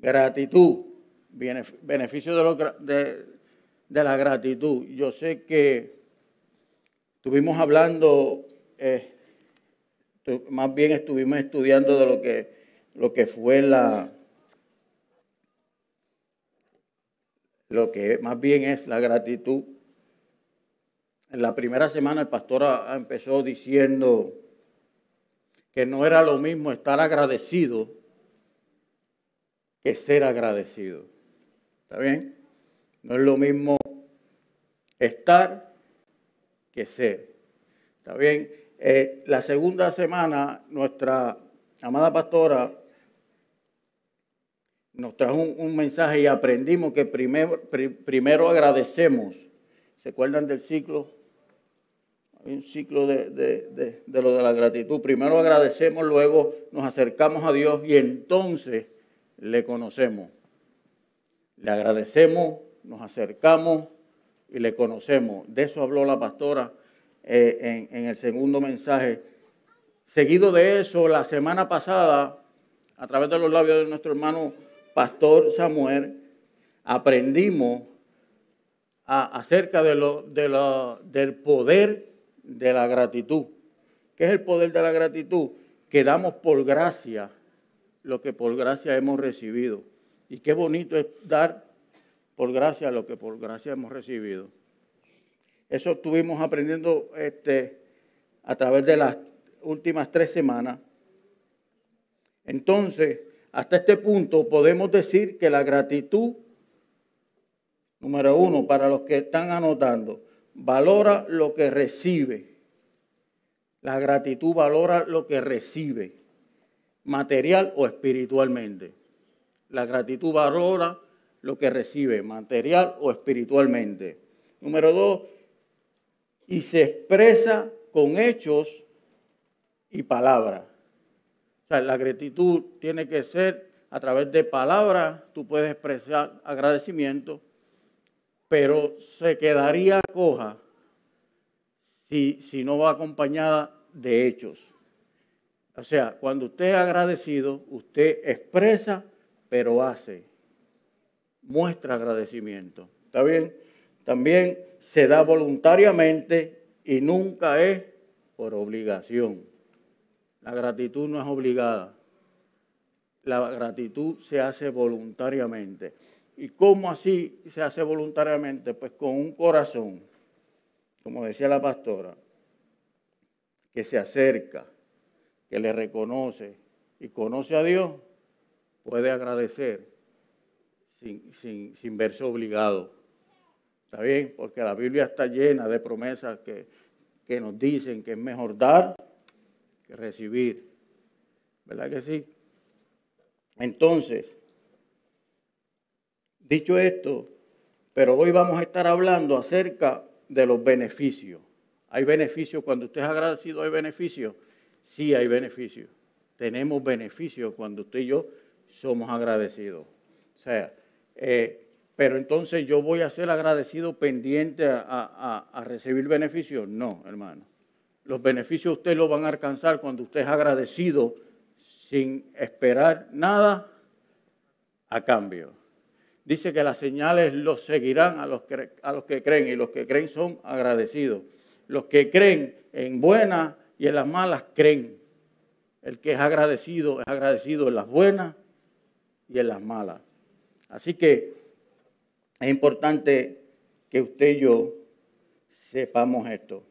Gratitud, beneficio de, la gratitud. Yo sé que estuvimos hablando, eh, más bien estuvimos estudiando de lo que fue la, lo que más bien es la gratitud. En la primera semana el pastor empezó diciendo que no era lo mismo estar agradecido ser agradecido. ¿Está bien? No es lo mismo estar que ser. ¿Está bien? Eh, la segunda semana, nuestra amada pastora nos trajo un, mensaje y aprendimos que primero, primero agradecemos. ¿Se acuerdan del ciclo? Hay un ciclo de, de, lo de la gratitud. Primero agradecemos, luego nos acercamos a Dios y entonces le conocemos. Le agradecemos, nos acercamos y le conocemos. De eso habló la pastora eh, en, el segundo mensaje. Seguido de eso, la semana pasada, a través de los labios de nuestro hermano Pastor Samuel, aprendimos acerca de lo, de del poder de la gratitud. ¿Qué es el poder de la gratitud? Que damos por gracia lo que por gracia hemos recibido. Y qué bonito es dar por gracia lo que por gracia hemos recibido. Eso estuvimos aprendiendo este, a través de las últimas tres semanas. Entonces, hasta este punto podemos decir que la gratitud, número uno, para los que están anotando, valora lo que recibe. La gratitud valora lo que recibe, material o espiritualmente. La gratitud valora lo que recibe, material o espiritualmente. Número dos, y se expresa con hechos y palabras. O sea, la gratitud tiene que ser a través de palabras, tú puedes expresar agradecimiento, pero se quedaría coja si, si no va acompañada de hechos. O sea, cuando usted es agradecido, usted expresa, pero hace, muestra agradecimiento. ¿Está bien? También se da voluntariamente y nunca es por obligación. La gratitud no es obligada. La gratitud se hace voluntariamente. ¿Y cómo así se hace voluntariamente? Pues con un corazón, como decía la pastora, que se acerca, que le reconoce y conoce a Dios, puede agradecer sin, verse obligado. ¿Está bien? Porque la Biblia está llena de promesas que, que nos dicen que es mejor dar que recibir. ¿Verdad que sí? Entonces, dicho esto, pero hoy vamos a estar hablando acerca de los beneficios. ¿Hay beneficios cuando usted es agradecido? ¿Hay beneficios? Sí, hay beneficios. Tenemos beneficios cuando usted y yo somos agradecidos. O sea, eh, pero entonces yo voy a ser agradecido pendiente a, a recibir beneficios. No, hermano. Los beneficios usted los van a alcanzar cuando usted es agradecido sin esperar nada a cambio. Dice que las señales los seguirán a los, que, a los que creen y los que creen son agradecidos. Los que creen en buenas y en las malas creen. El que es agradecido es agradecido en las buenas y en las malas. Así que es importante que usted y yo sepamos esto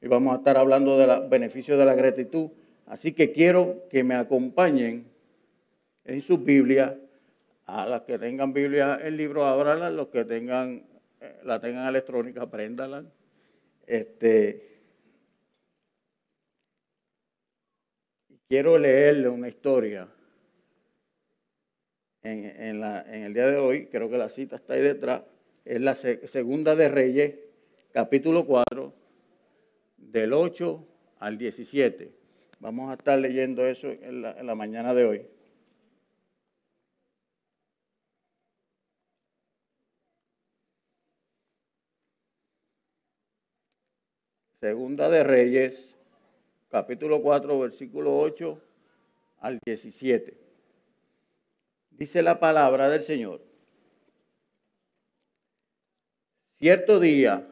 y vamos a estar hablando de los beneficios de la gratitud. Así que quiero que me acompañen en sus Biblias, a las que tengan Biblia el libro, ábrala, los que tengan, eh, la tengan electrónica, apréndanla. Este, quiero leerle una historia en, el día de hoy, creo que la cita está ahí detrás, es la segunda de Reyes, capítulo 4 del 8 al 17. Vamos a estar leyendo eso en la, mañana de hoy. Segunda de Reyes, capítulo 4, versículo 8 al 17. Dice la palabra del Señor. Cierto día,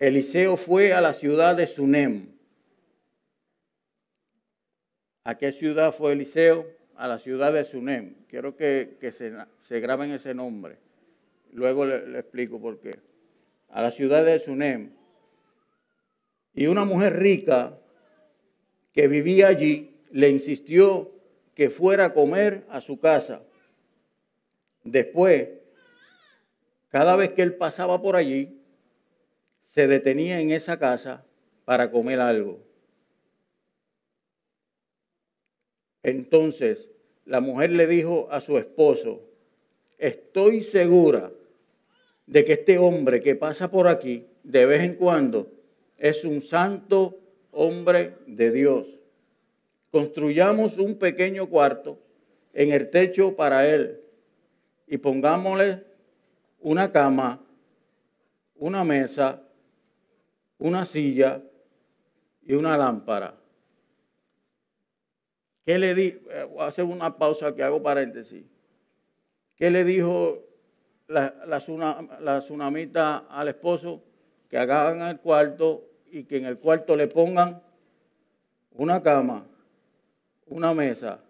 Eliseo fue a la ciudad de Sunem. ¿A qué ciudad fue Eliseo? A la ciudad de Sunem. Quiero que, se, graben ese nombre. Luego le, explico por qué. A la ciudad de Sunem. Y una mujer rica que vivía allí le insistió que fuera a comer a su casa. Después, cada vez que él pasaba por allí, se detenía en esa casa para comer algo. Entonces la mujer le dijo a su esposo, estoy segura de que este hombre que pasa por aquí de vez en cuando es un santo hombre de Dios. Construyamos un pequeño cuarto en el techo para él y pongámosle una cama, una mesa, una silla y una lámpara. ¿Qué le di? Eh, voy a hacer una pausa que hago paréntesis. ¿Qué le dijo la, la, tsunamita al esposo? Que hagan el cuarto y que en el cuarto le pongan una cama, una mesa,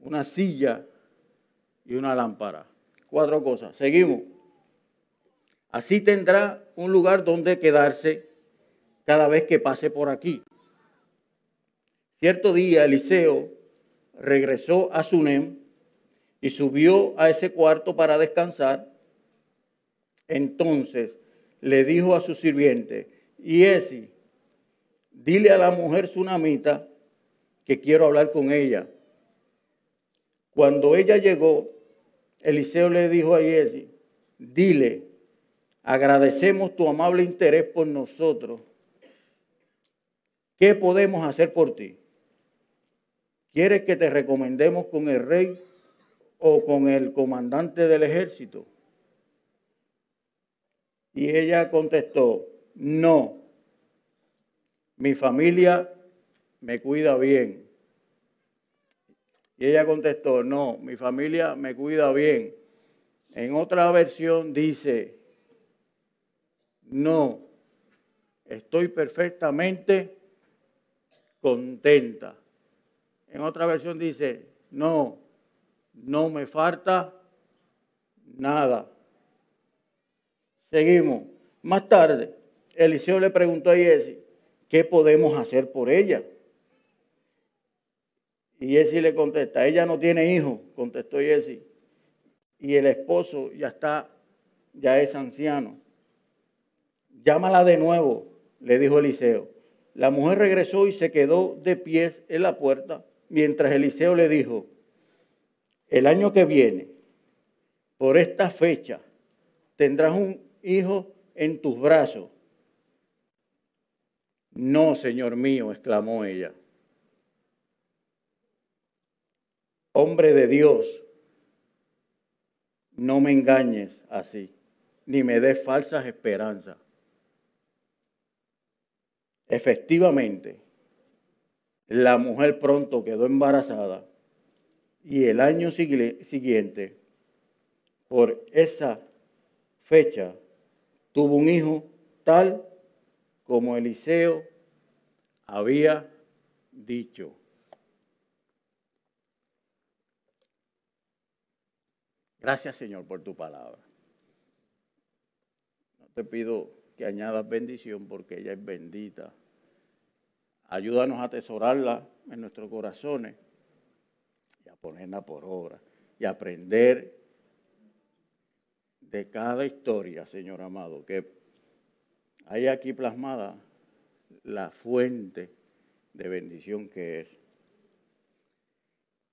una silla y una lámpara. Cuatro cosas. Seguimos. Así tendrá un lugar donde quedarse cada vez que pase por aquí. Cierto día Eliseo regresó a Sunem y subió a ese cuarto para descansar. Entonces le dijo a su sirviente, y ese, dile a la mujer sunamita que quiero hablar con ella. Cuando ella llegó, Eliseo le dijo a Yesi, dile, agradecemos tu amable interés por nosotros. ¿Qué podemos hacer por ti? ¿Quieres que te recomendemos con el rey o con el comandante del ejército? Y ella contestó, no, mi familia me cuida bien. Y ella contestó, no, mi familia me cuida bien. En otra versión dice, no, estoy perfectamente contenta. En otra versión dice, no, no me falta nada. Seguimos. Más tarde, Eliseo le preguntó a Jesse, ¿qué podemos hacer por ella? Y Jesse le contesta, ella no tiene hijo, contestó Jesse. Y el esposo ya está, ya es anciano. Llámala de nuevo, le dijo Eliseo. La mujer regresó y se quedó de pies en la puerta mientras Eliseo le dijo, el año que viene, por esta fecha, tendrás un hijo en tus brazos. No, Señor mío, exclamó ella. Hombre de Dios, no me engañes así, ni me des falsas esperanzas. Efectivamente, la mujer pronto quedó embarazada y el año siguiente, por esa fecha, tuvo un hijo tal como Eliseo había dicho. Gracias Señor por tu palabra. No te pido que añadas bendición porque ella es bendita. Ayúdanos a atesorarla en nuestros corazones y a ponerla por obra y aprender de cada historia, Señor amado, que hay aquí plasmada la fuente de bendición que es.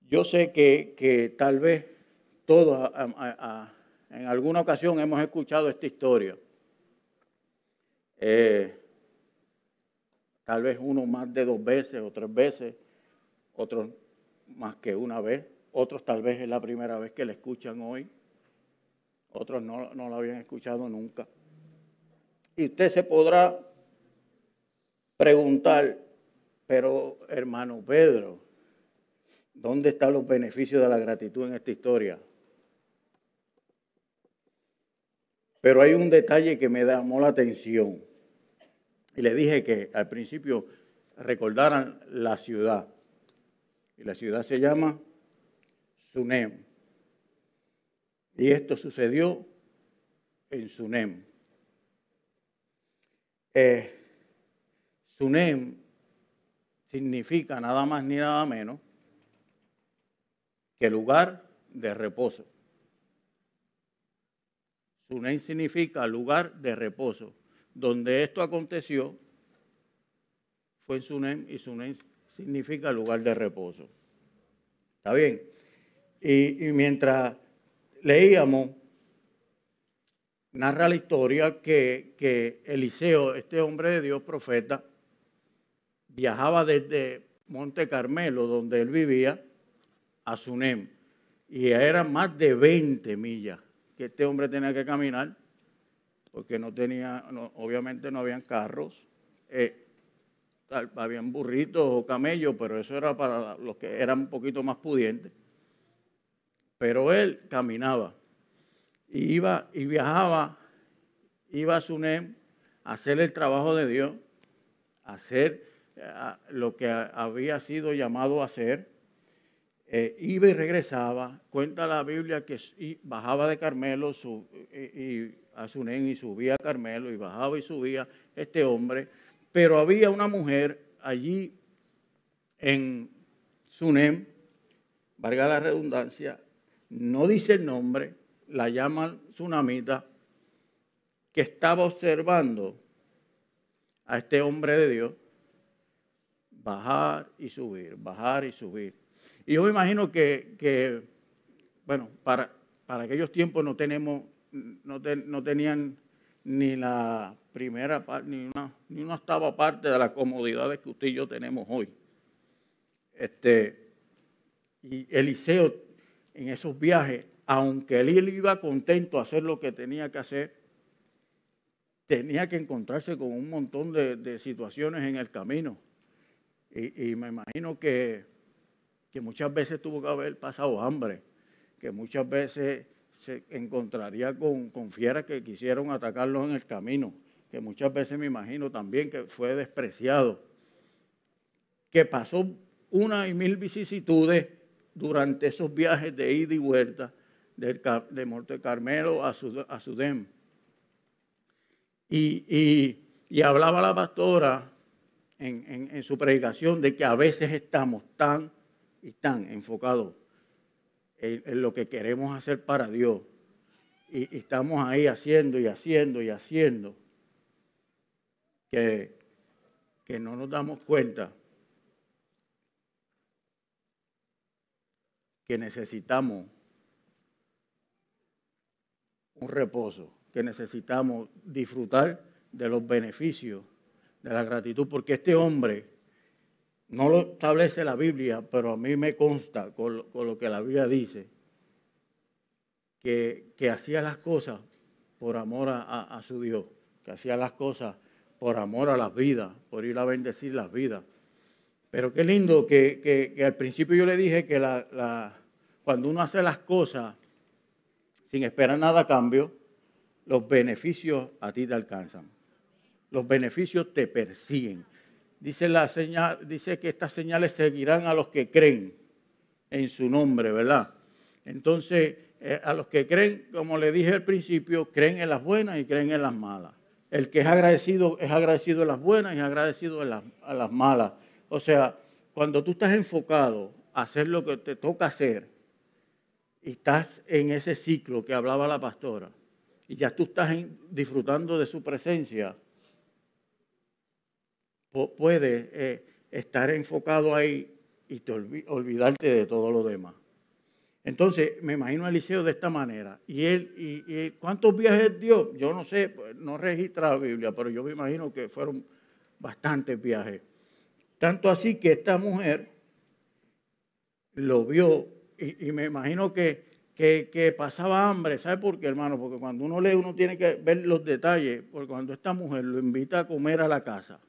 Yo sé que, tal vez todos en alguna ocasión hemos escuchado esta historia. Eh, Tal vez uno más de dos veces o tres veces, otros más que una vez, otros tal vez es la primera vez que la escuchan hoy, otros no, no la habían escuchado nunca. Y usted se podrá preguntar, pero hermano Pedro, ¿Dónde están los beneficios de la gratitud en esta historia? Pero hay un detalle que me llamó la atención. Y le dije que al principio recordaran la ciudad. Y la ciudad se llama Sunem. Y esto sucedió en Sunem. Eh, Sunem significa nada más ni nada menos que lugar de reposo. Sunem significa lugar de reposo. Donde esto aconteció fue en Sunem y Sunem significa lugar de reposo. ¿Está bien? Y, mientras leíamos, narra la historia que, que Eliseo, este hombre de Dios, profeta, viajaba desde Monte Carmelo, donde él vivía, a Sunem. Y eran más de 20 millas que este hombre tenía que caminar, porque no tenía, obviamente no habían carros, eh, habían burritos o camellos, pero eso era para los que eran un poquito más pudientes. Pero él caminaba y iba y viajaba, iba a Sunem a hacer el trabajo de Dios, a hacer eh, lo que había sido llamado a hacer. Eh, iba y regresaba. Cuenta la Biblia que bajaba de Carmelo y, a Sunem y subía a Carmelo y bajaba y subía este hombre. Pero había una mujer allí en Sunem, valga la redundancia, no dice el nombre, la llaman Tsunamita, que estaba observando a este hombre de Dios bajar y subir, bajar y subir. Y yo me imagino que, bueno, para, para aquellos tiempos no tenemos, no, tenían ni la primera parte, ni una, ni una octava parte de las comodidades que usted y yo tenemos hoy. Este, y Eliseo en esos viajes, aunque él iba contento a hacer lo que tenía que hacer, tenía que encontrarse con un montón de, situaciones en el camino. Y, me imagino que, que, muchas veces tuvo que haber pasado hambre, que muchas veces se encontraría con, con fieras que quisieron atacarlo en el camino, que muchas veces me imagino también que fue despreciado, que pasó una y mil vicisitudes durante esos viajes de ida y vuelta de Monte Carmelo a, Sudem. Y, hablaba la pastora en, su predicación de que a veces estamos tan y tan enfocados en, lo que queremos hacer para Dios. Y, estamos ahí haciendo y haciendo y haciendo que no nos damos cuenta que necesitamos un reposo, que necesitamos disfrutar de los beneficios de la gratitud, porque este hombre no lo establece la Biblia, pero a mí me consta con, lo que la Biblia dice, que, hacía las cosas por amor a, su Dios, que hacía las cosas por amor a las vidas, por ir a bendecir las vidas. Pero qué lindo que, al principio yo le dije que cuando uno hace las cosas sin esperar nada a cambio, los beneficios a ti te alcanzan. Los beneficios te persiguen. Dice, que estas señales seguirán a los que creen en su nombre, ¿verdad? Entonces, eh, a los que creen, como le dije al principio, creen en las buenas y creen en las malas. El que es agradecido es agradecido en las buenas y agradecido en a las malas. O sea, cuando tú estás enfocado a hacer lo que te toca hacer y estás en ese ciclo que hablaba la pastora y ya tú estás disfrutando de su presencia, puedes eh, estar enfocado ahí y te olvidarte de todo lo demás. Entonces, me imagino a Eliseo de esta manera. ¿Y él, y, cuántos viajes dio? Yo no sé, pues, no registra la Biblia, pero yo me imagino que fueron bastantes viajes. Tanto así que esta mujer lo vio y, me imagino que, que, pasaba hambre. ¿Sabe por qué, hermano? Porque cuando uno lee, uno tiene que ver los detalles. Porque cuando esta mujer lo invita a comer a la casa,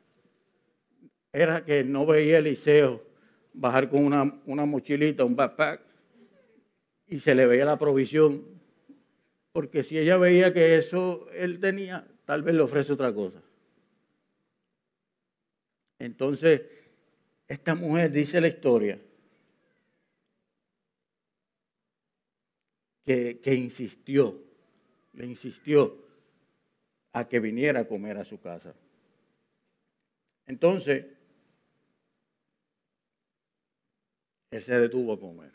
era que no veía a Eliseo bajar con una, una mochilita, un backpack, y se le veía la provisión. Porque si ella veía que eso él tenía, tal vez le ofrece otra cosa. Entonces, esta mujer dice la historia que, insistió, le insistió a que viniera a comer a su casa. Entonces, él se detuvo a comer.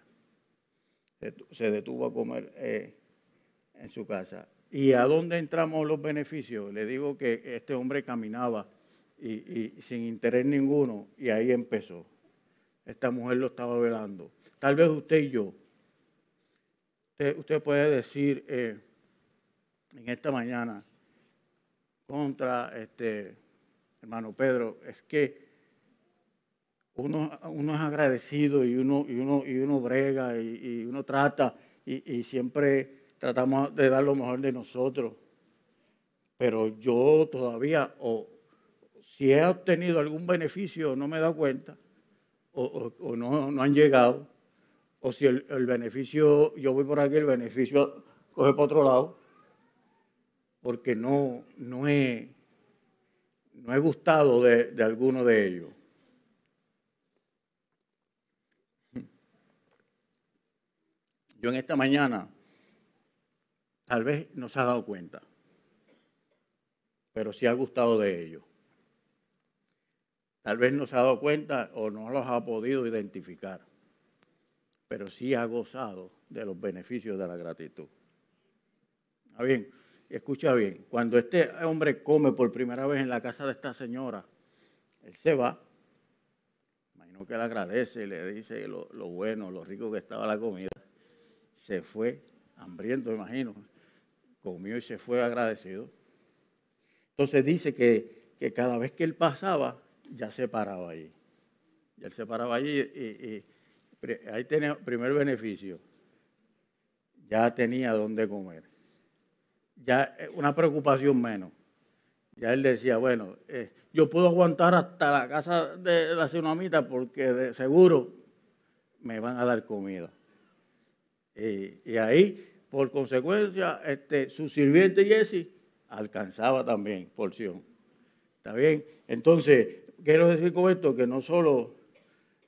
Se detuvo a comer eh, en su casa. ¿Y a dónde entramos los beneficios? Le digo que este hombre caminaba y, sin interés ninguno y ahí empezó. Esta mujer lo estaba velando. Tal vez usted y yo, usted, puede decir eh, en esta mañana contra este hermano Pedro, es que uno, uno es agradecido y uno, y uno, y uno brega y, uno trata y, siempre tratamos de dar lo mejor de nosotros. Pero yo todavía, o si he obtenido algún beneficio, no me he dado cuenta, o, no, no, han llegado, o si el, beneficio, yo voy por aquí, el beneficio coge por otro lado, porque no, no, he, no he gustado de, de alguno de ellos. Yo en esta mañana tal vez no se ha dado cuenta, pero sí ha gustado de ellos. Tal vez no se ha dado cuenta o no los ha podido identificar, pero sí ha gozado de los beneficios de la gratitud. ¿Está bien? Escucha bien, cuando este hombre come por primera vez en la casa de esta señora, él se va, imagino que le agradece, le dice lo, lo bueno, lo rico que estaba la comida se fue hambriento, imagino, comió y se fue agradecido. Entonces dice que, cada vez que él pasaba, ya se paraba allí. Y él se paraba allí y, ahí tenía primer beneficio. Ya tenía dónde comer. Ya eh, una preocupación menos. Ya él decía, bueno, eh, yo puedo aguantar hasta la casa de la tsunamita porque de seguro me van a dar comida. Y, ahí, por consecuencia, este, su sirviente Jesse alcanzaba también porción. ¿Está bien? Entonces, quiero decir con esto que no solo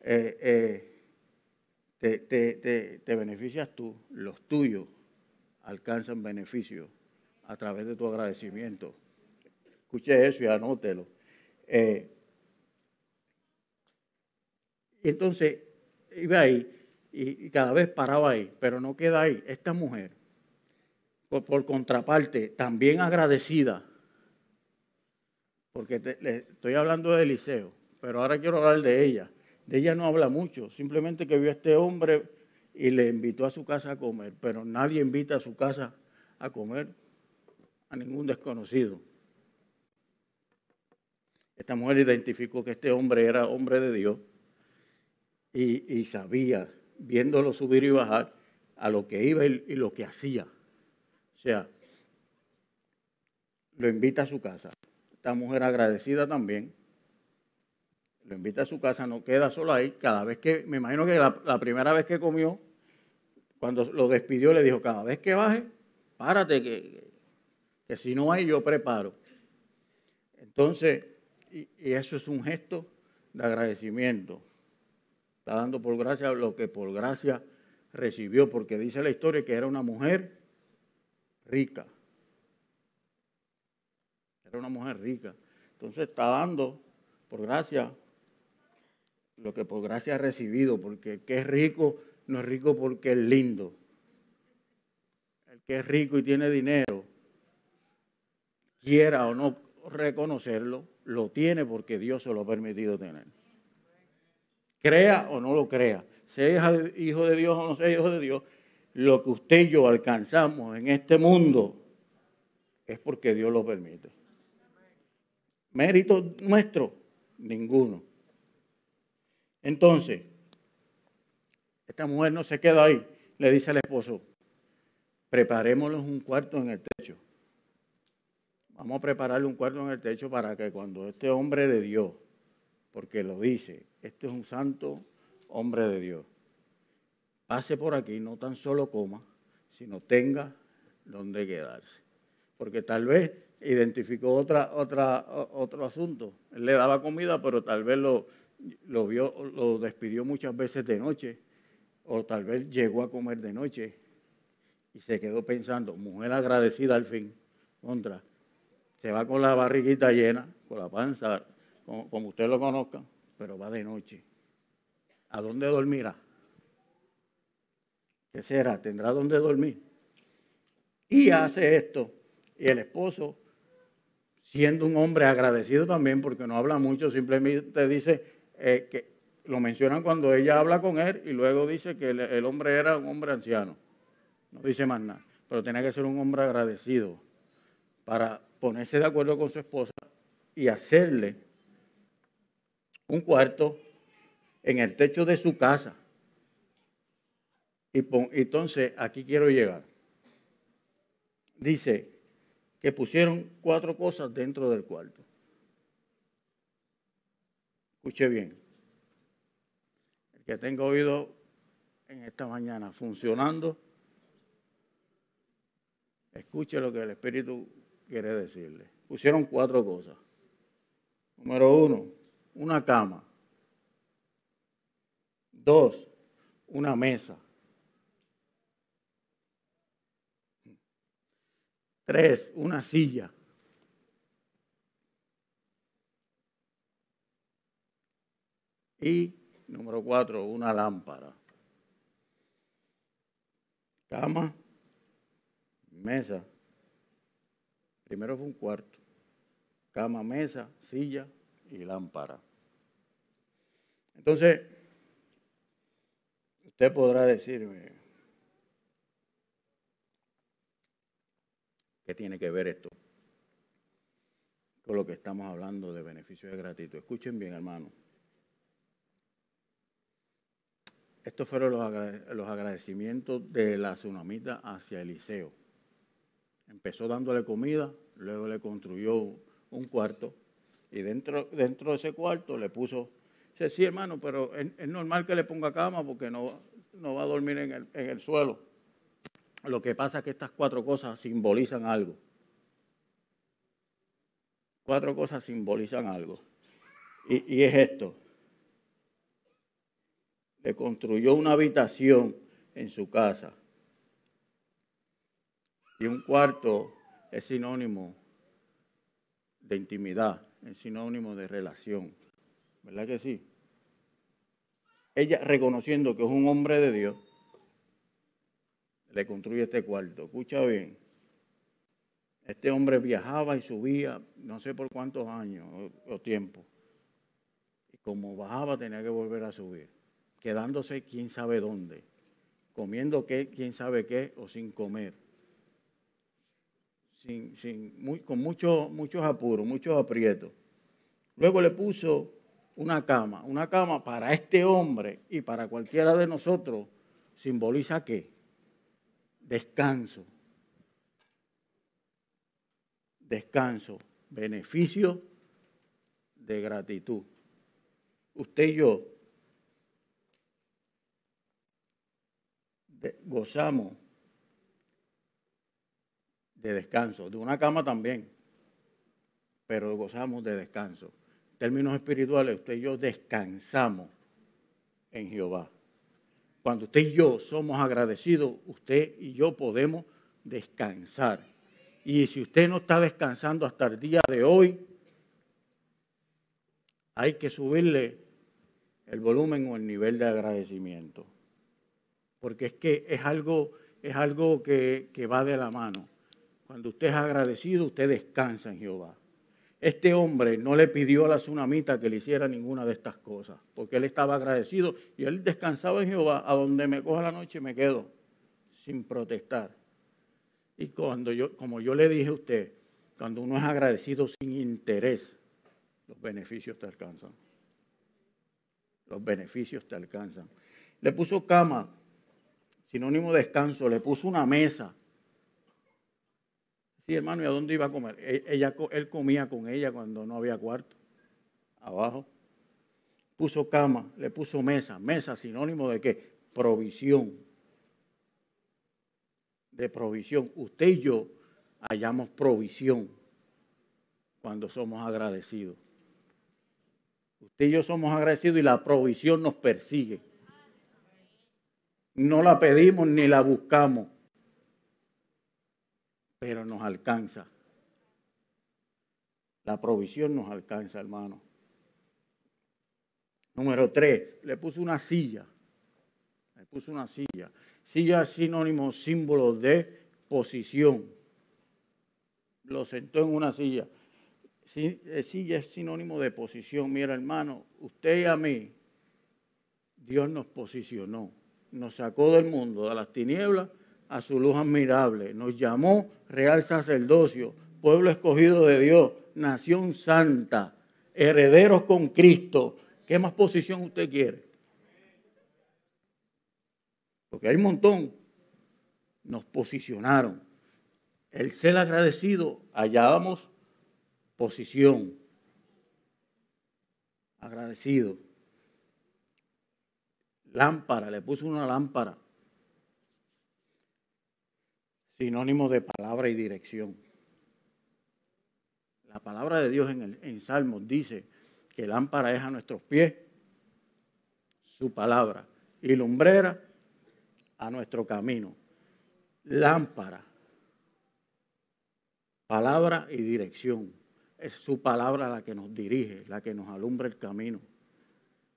eh, eh, te, te, beneficias tú, los tuyos alcanzan beneficio a través de tu agradecimiento. Escuche eso y anótelo. Eh, entonces, iba ahí, y, cada vez paraba ahí, pero no queda ahí. Esta mujer, por, contraparte, también agradecida, porque le estoy hablando de Eliseo, pero ahora quiero hablar de ella. De ella no habla mucho, simplemente que vio a este hombre y le invitó a su casa a comer, pero nadie invita a su casa a comer a ningún desconocido. Esta mujer identificó que este hombre era hombre de Dios y, y sabía viéndolo subir y bajar, a lo que iba y lo que hacía. O sea, lo invita a su casa. Esta mujer agradecida también. Lo invita a su casa, no queda solo ahí. Cada vez que, me imagino que la, primera vez que comió, cuando lo despidió, le dijo, cada vez que baje, párate, que, que si no hay, yo preparo. Entonces, y eso es un gesto de agradecimiento. Está dando por gracia lo que por gracia recibió, porque dice la historia que era una mujer rica. Era una mujer rica. Entonces está dando por gracia lo que por gracia ha recibido, porque el que es rico no es rico porque es lindo. El que es rico y tiene dinero, quiera o no reconocerlo, lo tiene porque Dios se lo ha permitido tener crea o no lo crea, sea hijo de Dios o no sea hijo de Dios, lo que usted y yo alcanzamos en este mundo es porque Dios lo permite. Mérito nuestro, ninguno. Entonces, esta mujer no se queda ahí, le dice al esposo, preparémosle un cuarto en el techo. Vamos a prepararle un cuarto en el techo para que cuando este hombre de Dios porque lo dice, este es un santo hombre de Dios, pase por aquí, no tan solo coma, sino tenga donde quedarse. Porque tal vez identificó otra, otra, otro asunto. Él le daba comida, pero tal vez lo, lo, despidió muchas veces de noche, o tal vez llegó a comer de noche y se quedó pensando, mujer agradecida al fin, contra, se va con la barriguita llena, con la panza, como usted lo conozca, pero va de noche. ¿A dónde dormirá? ¿Qué será? ¿Tendrá dónde dormir? Y hace esto. Y el esposo, siendo un hombre agradecido también, porque no habla mucho, simplemente dice eh, que lo mencionan cuando ella habla con él y luego dice que el, hombre era un hombre anciano. No dice más nada. Pero tenía que ser un hombre agradecido para ponerse de acuerdo con su esposa y hacerle un cuarto en el techo de su casa. Y entonces aquí quiero llegar. Dice que pusieron cuatro cosas dentro del cuarto. Escuche bien. El que tenga oído en esta mañana funcionando, escuche lo que el Espíritu quiere decirle. Pusieron cuatro cosas. Número uno, una cama. Dos, una mesa. Tres, una silla. Y número cuatro, una lámpara. Cama, mesa. Primero fue un cuarto. Cama, mesa, silla y lámpara. Entonces, usted podrá decirme, ¿qué tiene que ver esto con lo que estamos hablando de beneficios de gratitud? Escuchen bien, hermano. Estos fueron los agradecimientos de la tsunamita hacia Eliseo. Empezó dándole comida, luego le construyó un cuarto y dentro, dentro de ese cuarto le puso, dice, sí hermano, pero es, normal que le ponga cama porque no, no va a dormir en el, en el suelo. Lo que pasa es que estas cuatro cosas simbolizan algo. Cuatro cosas simbolizan algo. Y, es esto le construyó una habitación en su casa. Y un cuarto es sinónimo de intimidad, es sinónimo de relación. ¿Verdad que sí? Ella reconociendo que es un hombre de Dios, le construye este cuarto. Escucha bien. Este hombre viajaba y subía no sé por cuántos años o, tiempo. Y como bajaba tenía que volver a subir quedándose quién sabe dónde, comiendo qué, quién sabe qué, o sin comer. Sin, sin, con muchos muchos apuros, muchos aprietos. Luego le puso una cama. Una cama para este hombre y para cualquiera de nosotros simboliza qué? Descanso. Descanso. Beneficio de gratitud. Usted y yo gozamos de descanso, de una cama también, pero gozamos de descanso. En términos espirituales, usted y yo descansamos en Jehová. Cuando usted y yo somos agradecidos, usted y yo podemos descansar. Y si usted no está descansando hasta el día de hoy, hay que subirle el volumen o el nivel de agradecimiento porque es que es algo, es algo que, va de la mano. Cuando usted es agradecido, usted descansa en Jehová. Este hombre no le pidió a la tsunamita que le hiciera ninguna de estas cosas, porque él estaba agradecido y él descansaba en Jehová, a donde me coja la noche me quedo, sin protestar. Y cuando yo, como yo le dije a usted, cuando uno es agradecido sin interés, los beneficios te alcanzan. Los beneficios te alcanzan. Le puso cama sinónimo de descanso, le puso una mesa. Sí, hermano, ¿y a dónde iba a comer? E, ella, él comía con ella cuando no había cuarto, abajo. puso cama, le puso mesa. Mesa sinónimo de qué? Provisión. De provisión. Usted y yo hallamos provisión cuando somos agradecidos. Usted y yo somos agradecidos y la provisión nos persigue. No la pedimos ni la buscamos, pero nos alcanza. La provisión nos alcanza, hermano. Número tres, le puso una silla. Le puso una silla. Silla es sinónimo, símbolo de posición. Lo sentó en una silla. Eh, silla es sinónimo de posición. Mira, hermano, usted y a mí, Dios nos posicionó. Nos sacó del mundo, de las tinieblas, a su luz admirable. Nos llamó real sacerdocio, pueblo escogido de Dios, nación santa, herederos con Cristo, ¿Qué más posición usted quiere? Porque hay un montón. Nos posicionaron. El ser agradecido, hallábamos posición. Agradecido. Lámpara, le puso una lámpara. Sinónimo de palabra y dirección. La palabra de Dios en, el, Salmos dice, que lámpara es a nuestros pies su palabra y lumbrera a nuestro camino. Lámpara, palabra y dirección. Es su palabra la que nos dirige, la que nos alumbra el camino.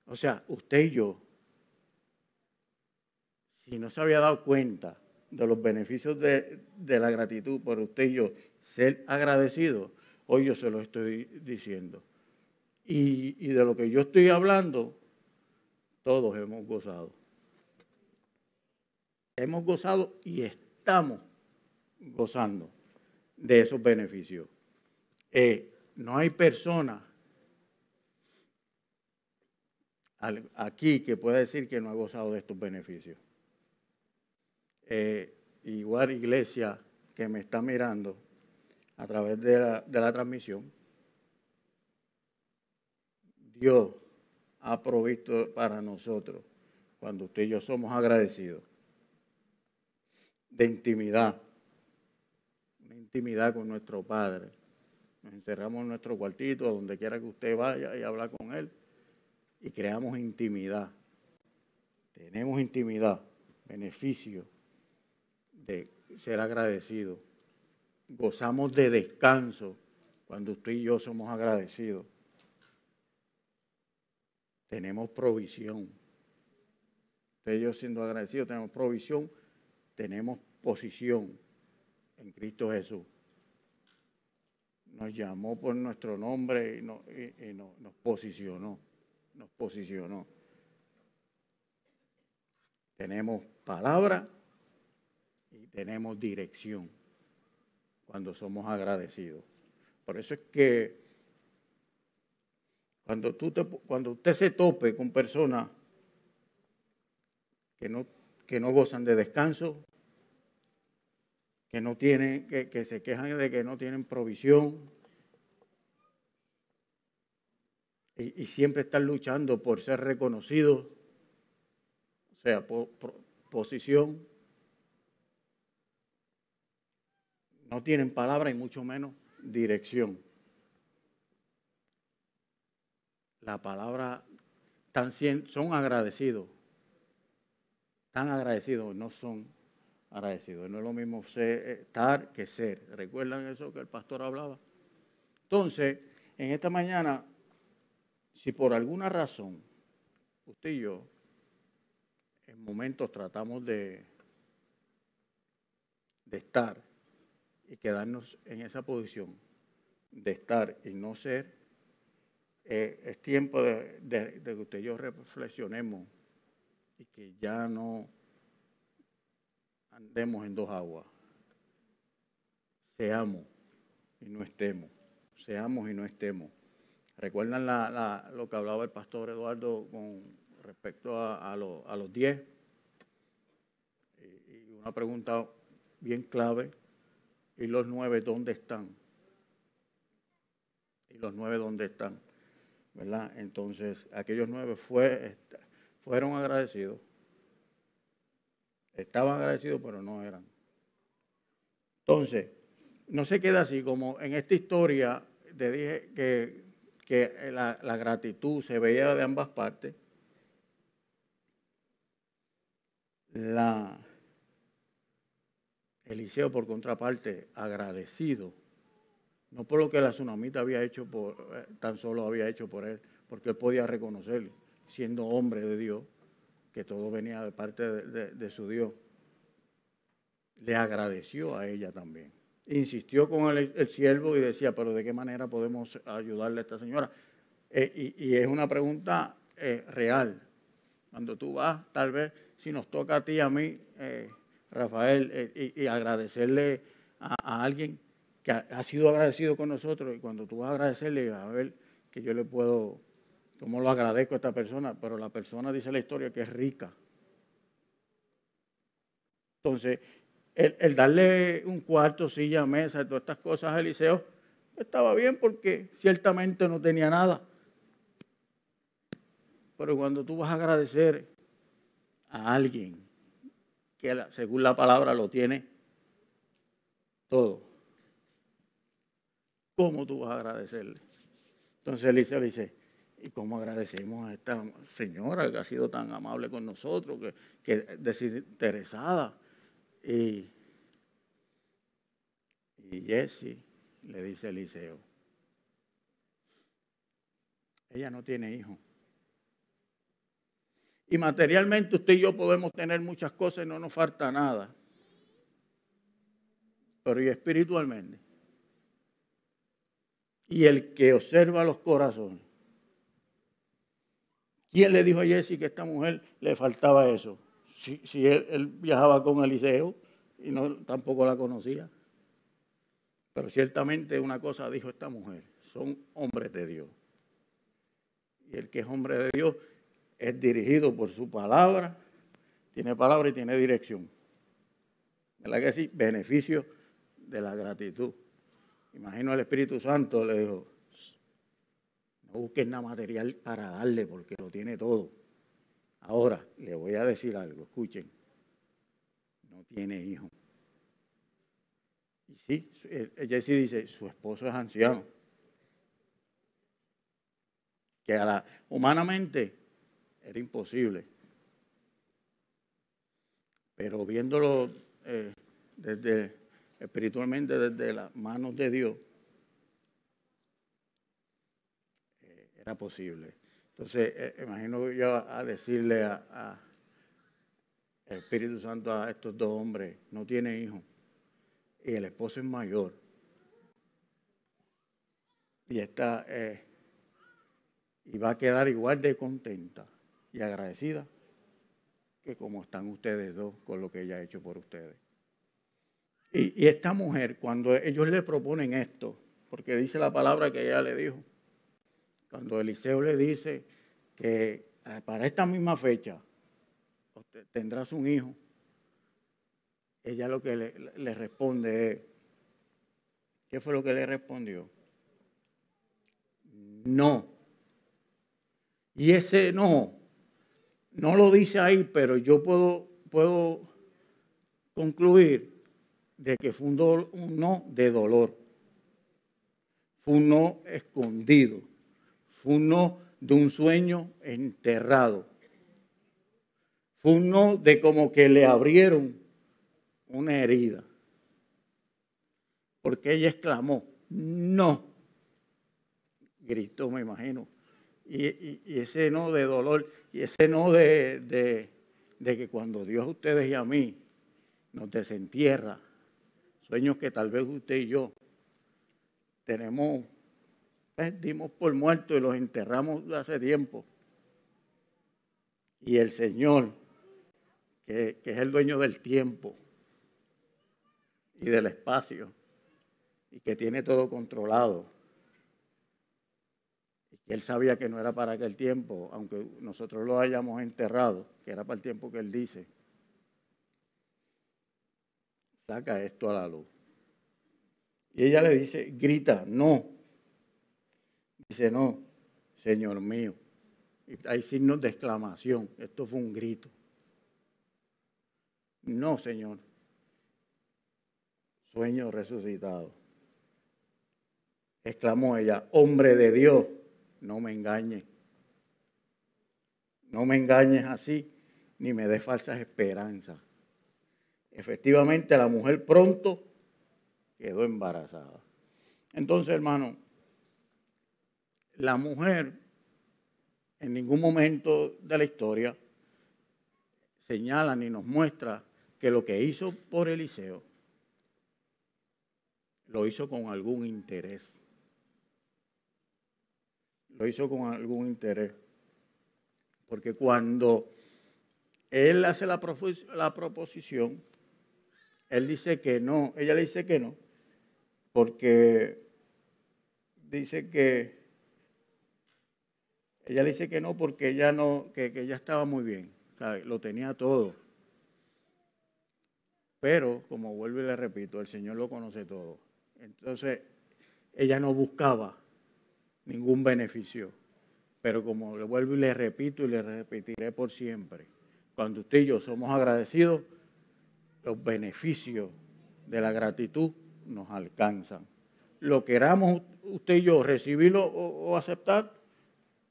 O sea, usted y yo, si no se había dado cuenta de los beneficios de, de la gratitud por usted y yo, ser agradecido, hoy yo se lo estoy diciendo. Y, de lo que yo estoy hablando, todos hemos gozado. Hemos gozado y estamos gozando de esos beneficios. Eh, no hay persona aquí que pueda decir que no ha gozado de estos beneficios. Eh, igual iglesia que me está mirando a través de la transmisión, Dios ha provisto para nosotros cuando usted y yo somos agradecidos de intimidad, una intimidad con nuestro Padre. Nos encerramos en nuestro cuartito, donde quiera que usted vaya y habla con Él, y creamos intimidad. Tenemos intimidad, beneficio de ser agradecidos. Gozamos de descanso cuando usted y yo somos agradecidos tenemos provisión. Ellos siendo agradecidos, tenemos provisión, tenemos posición en Cristo Jesús. Nos llamó por nuestro nombre y, nos posicionó. Nos posicionó. Tenemos palabra y tenemos dirección cuando somos agradecidos. Por eso es que cuando, tú cuando usted se tope con personas que no, que no gozan de descanso, que no tienen, que, que se quejan de que no tienen provisión, y, siempre están luchando por ser reconocidos, o sea, por, posición, no tienen palabra y mucho menos dirección. la palabra, son agradecidos, tan agradecidos, no son agradecidos. No es lo mismo estar que ser. ¿Recuerdan eso que el pastor hablaba? Entonces, en esta mañana, si por alguna razón usted y yo en momentos tratamos de estar y quedarnos en esa posición de estar y no ser, eh, es tiempo de, que usted y yo reflexionemos y que ya no andemos en dos aguas. Seamos y no estemos. Seamos y no estemos. ¿Recuerdan lo que hablaba el pastor Eduardo con respecto a, los diez? Y, una pregunta bien clave. ¿Y los nueve dónde están? ¿Y los nueve dónde están? ¿verdad? Entonces, aquellos nueve fue, fueron agradecidos. Estaban agradecidos, pero no eran. Entonces, no se queda así, como en esta historia te dije que, que la, la gratitud se veía de ambas partes. La, Eliseo, por contraparte, agradecido, no por lo que la tsunamita había hecho por, eh, tan solo había hecho por él, porque él podía reconocer, siendo hombre de Dios, que todo venía de parte de, su Dios. Le agradeció a ella también. Insistió con el, siervo y decía, pero ¿de qué manera podemos ayudarle a esta señora? Eh, y, es una pregunta eh, real. Cuando tú vas, tal vez, si nos toca a ti y a mí, Rafael, eh, y, agradecerle a, alguien que ha, sido agradecido con nosotros. Y cuando tú vas a agradecerle, a ver que yo le puedo, cómo lo agradezco a esta persona, pero la persona dice la historia que es rica. Entonces, el, darle un cuarto, silla, mesa, todas estas cosas a Eliseo, estaba bien porque ciertamente no tenía nada. Pero cuando tú vas a agradecer a alguien que según la palabra lo tiene todo. ¿Cómo tú vas a agradecerle? Entonces Eliseo dice, ¿y cómo agradecemos a esta señora que ha sido tan amable con nosotros, que, que desinteresada? Y, y Jesse le dice Eliseo, ella no tiene hijo. Y materialmente usted y yo podemos tener muchas cosas y no nos falta nada. Pero y espiritualmente. Y el que observa los corazones. ¿Quién le dijo a Jesse que a esta mujer le faltaba eso? Si, él, viajaba con Eliseo y no, tampoco la conocía. Pero ciertamente una cosa dijo esta mujer, son hombres de Dios. Y el que es hombre de Dios es dirigido por su palabra, tiene palabra y tiene dirección. ¿Verdad que sí? Beneficio de la gratitud. Imagino el Espíritu Santo le dijo, no busques nada material para darle porque lo tiene todo. Ahora, le voy a decir algo, escuchen, no tiene hijo. Y sí, Jesse dice, su esposo es anciano. Que a la, humanamente era imposible. Pero viéndolo eh, desde espiritualmente desde las manos de Dios, eh, era posible. Entonces, eh, imagino yo a decirle a, el Espíritu Santo a estos dos hombres, no tiene hijo, y el esposo es mayor, y está, y va a quedar igual de contenta y agradecida que como están ustedes dos con lo que ella ha hecho por ustedes. Y, esta mujer, cuando ellos le proponen esto, porque dice la palabra que ella le dijo, cuando Eliseo le dice que para esta misma fecha tendrás un hijo, ella lo que le, le responde es, ¿qué fue lo que le respondió? No. Y ese no no lo dice ahí, pero yo puedo, puedo concluir de que fue un, no de dolor. Fue un no escondido. Fue un no de un sueño enterrado. Fue un no de como que le abrieron una herida. Porque ella exclamó, no. Gritó, me imagino. Y ese no de dolor y ese no de, que cuando Dios a ustedes y a mí nos desentierra, sueños que tal vez usted y yo tenemos, pues, dimos por muertos y los enterramos hace tiempo. Y el Señor, que, que es el dueño del tiempo y del espacio, y que tiene todo controlado, él sabía que no era para aquel tiempo, aunque nosotros lo hayamos enterrado, que era para el tiempo que él dice. Saca esto a la luz. Y ella le dice, grita, no. Dice, no, Señor mío. Y hay signos de exclamación. Esto fue un grito. No, Señor. Sueño resucitado. Exclamó ella, hombre de Dios, no me engañes. No me engañes así, ni me des falsas esperanzas. Efectivamente, la mujer pronto quedó embarazada. Entonces, hermano, la mujer en ningún momento de la historia señala ni nos muestra que lo que hizo por Eliseo lo hizo con algún interés. Lo hizo con algún interés. Porque cuando él hace la, proposición, él dice que no, ella le dice que no, porque dice que ella le dice que no porque ella no, que, que ella estaba muy bien, lo tenía todo. Pero, como vuelvo y le repito, el Señor lo conoce todo. Entonces, ella no buscaba ningún beneficio. Pero como le vuelvo y le repito y le repetiré por siempre, cuando usted y yo somos agradecidos, los beneficios de la gratitud nos alcanzan. Lo queramos usted y yo recibirlo o, aceptar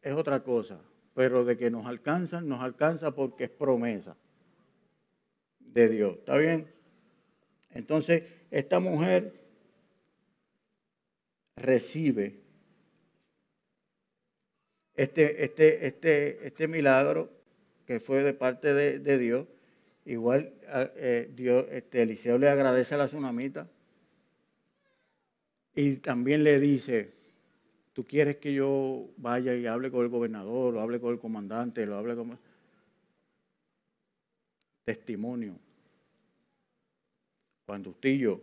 es otra cosa, pero de que nos alcanzan, nos alcanza porque es promesa de Dios. ¿Está bien? Entonces, esta mujer recibe este, este, este, este milagro que fue de parte de, Dios. Igual eh, Dios, este, Eliseo le agradece a la tsunamita y también le dice, tú quieres que yo vaya y hable con el gobernador, o hable con el comandante, lo hable con... Testimonio. Cuando usted y yo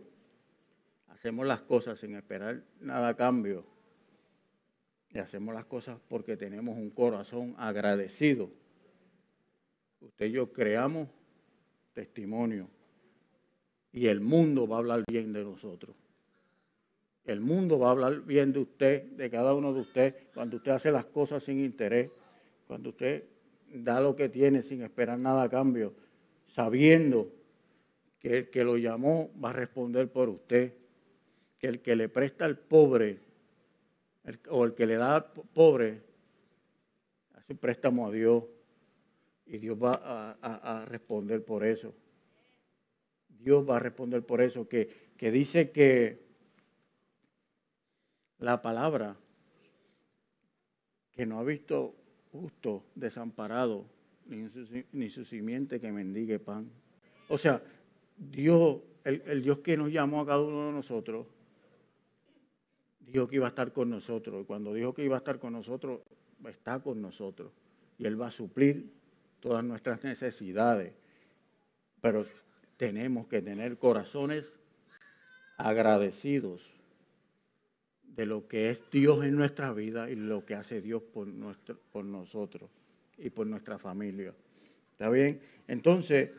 hacemos las cosas sin esperar nada a cambio, y hacemos las cosas porque tenemos un corazón agradecido, usted y yo creamos testimonio y el mundo va a hablar bien de nosotros. El mundo va a hablar bien de usted, de cada uno de ustedes, cuando usted hace las cosas sin interés, cuando usted da lo que tiene sin esperar nada a cambio, sabiendo que el que lo llamó va a responder por usted, que el que le presta al pobre o el que le da pobre, hace un préstamo a Dios y Dios va a, responder por eso. Dios va a responder por eso, que, que dice que la palabra que no ha visto justo desamparado, ni su, ni su simiente que mendigue pan. O sea, Dios, el, el Dios que nos llamó a cada uno de nosotros, dijo que iba a estar con nosotros. Y cuando dijo que iba a estar con nosotros, está con nosotros. Y Él va a suplir todas nuestras necesidades. Pero tenemos que tener corazones agradecidos de lo que es Dios en nuestra vida y lo que hace Dios por, nuestro, por nosotros y por nuestra familia. ¿Está bien? Entonces,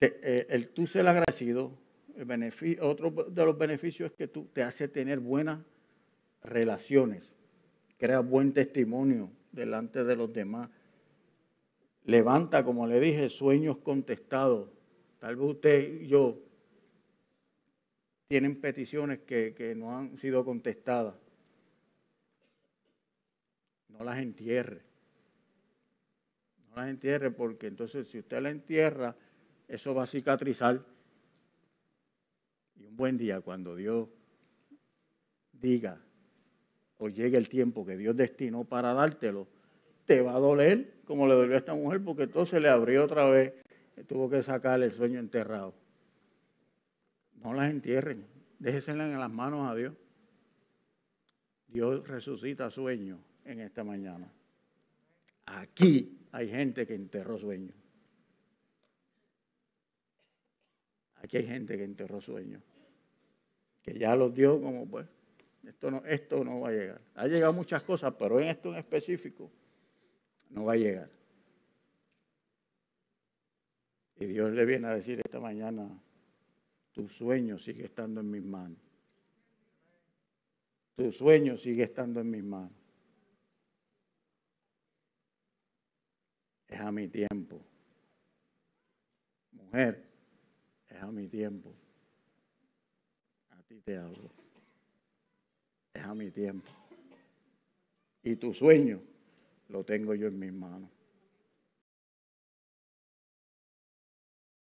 eh, el tú ser agradecido otro de los beneficios es que tú te hace tener buenas relaciones, crea buen testimonio delante de los demás. Levanta, como le dije, sueños contestados. Tal vez usted y yo tienen peticiones que, que no han sido contestadas. No las entierre. No las entierre porque entonces si usted la entierra, eso va a cicatrizar buen día cuando Dios diga o llegue el tiempo que Dios destinó para dártelo, te va a doler como le dolió a esta mujer porque entonces le abrió otra vez tuvo que sacar el sueño enterrado. No las entierren, déjeselas en las manos a Dios. Dios resucita sueños en esta mañana. Aquí hay gente que enterró sueños. Aquí hay gente que enterró sueños, que ya los dio como pues, esto no, esto no va a llegar. Ha llegado muchas cosas, pero en esto en específico no va a llegar. Y Dios le viene a decir esta mañana, tu sueño sigue estando en mis manos. Tu sueño sigue estando en mis manos. Es a mi tiempo. Mujer, es a mi tiempo. Ti te hablo. Es a mi tiempo. Y tu sueño lo tengo yo en mis manos.